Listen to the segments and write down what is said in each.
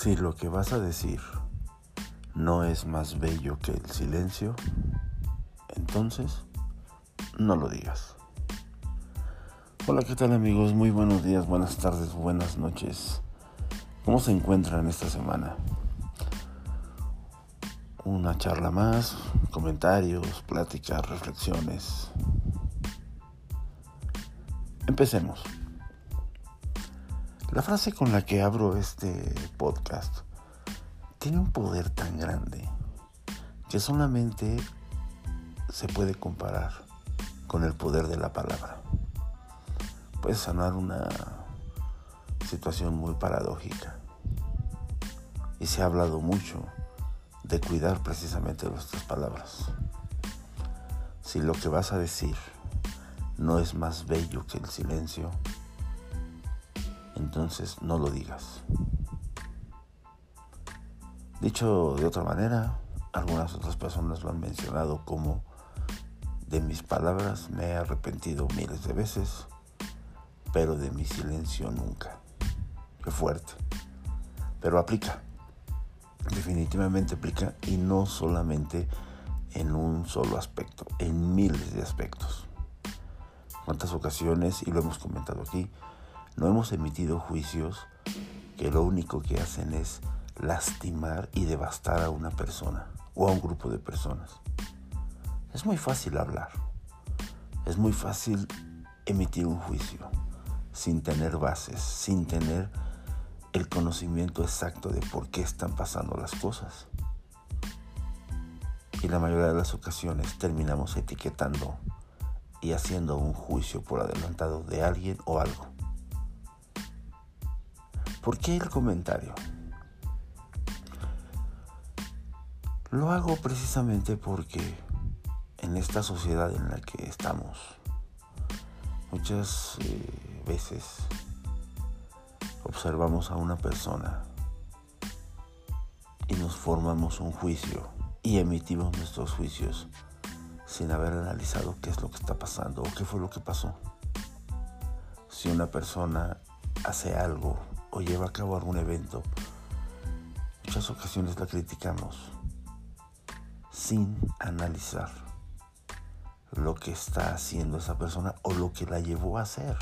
Si lo que vas a decir no es más bello que el silencio, entonces no lo digas. Hola, ¿qué tal amigos? Muy buenos días, buenas tardes, buenas noches. ¿Cómo se encuentran esta semana? Una charla más, comentarios, pláticas, reflexiones. Empecemos. La frase con la que abro este podcast tiene un poder tan grande que solamente se puede comparar con el poder de la palabra. Puede sanar una situación muy paradójica. Y se ha hablado mucho de cuidar precisamente nuestras palabras. Si lo que vas a decir no es más bello que el silencio, entonces no lo digas. Dicho de otra manera, algunas otras personas lo han mencionado como de mis palabras me he arrepentido miles de veces, pero de mi silencio nunca. Qué fuerte. Pero aplica. Definitivamente aplica y no solamente en un solo aspecto, en miles de aspectos. ¿Cuántas ocasiones, y lo hemos comentado aquí, no hemos emitido juicios que lo único que hacen es lastimar y devastar a una persona o a un grupo de personas. Es muy fácil hablar, es muy fácil emitir un juicio sin tener bases, sin tener el conocimiento exacto de por qué están pasando las cosas. Y la mayoría de las ocasiones terminamos etiquetando y haciendo un juicio por adelantado de alguien o algo. ¿Por qué el comentario? Lo hago precisamente porque en esta sociedad en la que estamos, muchas eh, veces observamos a una persona y nos formamos un juicio y emitimos nuestros juicios sin haber analizado qué es lo que está pasando o qué fue lo que pasó. Si una persona hace algo o lleva a cabo algún evento, muchas ocasiones la criticamos sin analizar lo que está haciendo esa persona o lo que la llevó a hacer.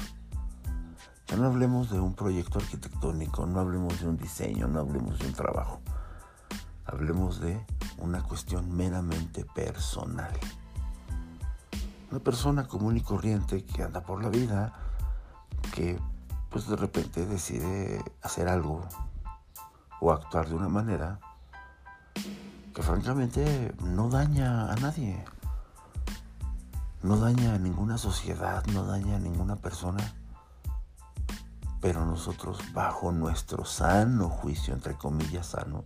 Ya no hablemos de un proyecto arquitectónico, no hablemos de un diseño, no hablemos de un trabajo. Hablemos de una cuestión meramente personal. Una persona común y corriente que anda por la vida, que pues de repente decide hacer algo o actuar de una manera que francamente no daña a nadie, no daña a ninguna sociedad, no daña a ninguna persona, pero nosotros bajo nuestro sano juicio, entre comillas sano,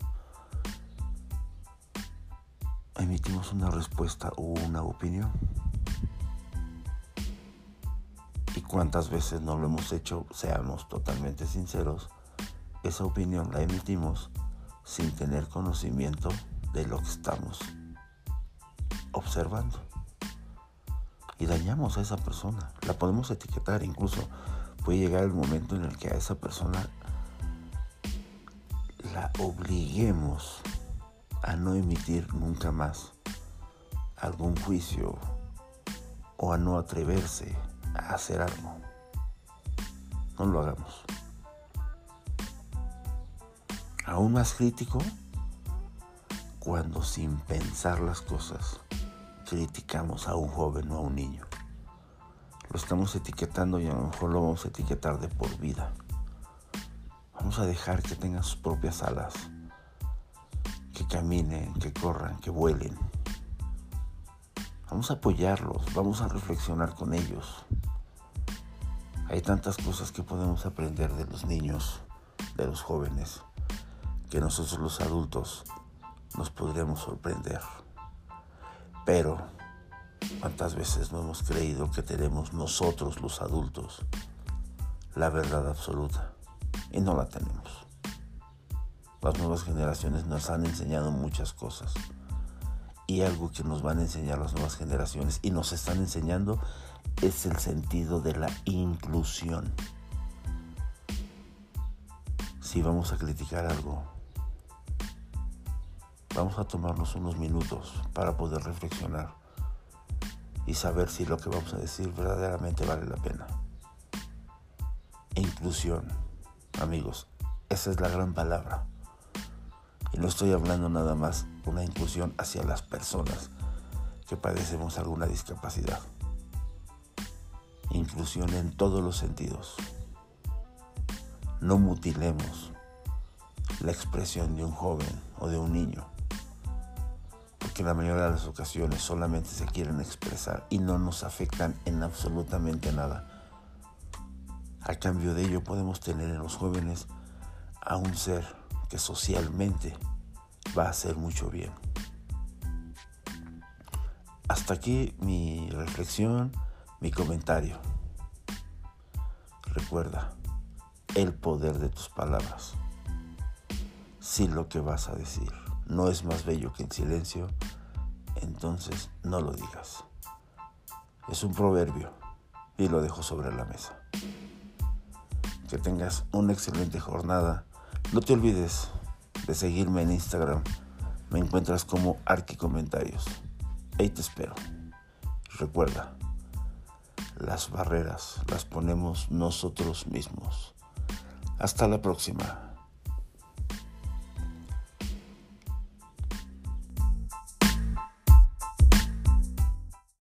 emitimos una respuesta o una opinión. Cuántas veces no lo hemos hecho, seamos totalmente sinceros, esa opinión la emitimos sin tener conocimiento de lo que estamos observando. Y dañamos a esa persona. La podemos etiquetar, incluso puede llegar el momento en el que a esa persona la obliguemos a no emitir nunca más algún juicio o a no atreverse hacer algo. No lo hagamos. Aún más crítico cuando sin pensar las cosas criticamos a un joven o a un niño. Lo estamos etiquetando y a lo mejor lo vamos a etiquetar de por vida. Vamos a dejar que tengan sus propias alas, que caminen, que corran, que vuelen. Vamos a apoyarlos, vamos a reflexionar con ellos. Hay tantas cosas que podemos aprender de los niños, de los jóvenes, que nosotros los adultos nos podríamos sorprender. Pero, ¿cuántas veces no hemos creído que tenemos nosotros los adultos la verdad absoluta? Y no la tenemos. Las nuevas generaciones nos han enseñado muchas cosas. Y algo que nos van a enseñar las nuevas generaciones y nos están enseñando es el sentido de la inclusión. Si vamos a criticar algo, vamos a tomarnos unos minutos para poder reflexionar y saber si lo que vamos a decir verdaderamente vale la pena. Inclusión, amigos, esa es la gran palabra. Y no estoy hablando nada más una inclusión hacia las personas que padecemos alguna discapacidad. Inclusión en todos los sentidos. No mutilemos la expresión de un joven o de un niño, porque la mayoría de las ocasiones solamente se quieren expresar y no nos afectan en absolutamente nada. A cambio de ello podemos tener en los jóvenes a un ser que socialmente va a hacer mucho bien. Hasta aquí mi reflexión, mi comentario. Recuerda el poder de tus palabras. Si lo que vas a decir no es más bello que el silencio, entonces no lo digas. Es un proverbio y lo dejo sobre la mesa. Que tengas una excelente jornada. No te olvides de seguirme en Instagram. Me encuentras como Arqui Comentarios. Ahí te espero. Recuerda, las barreras las ponemos nosotros mismos. Hasta la próxima.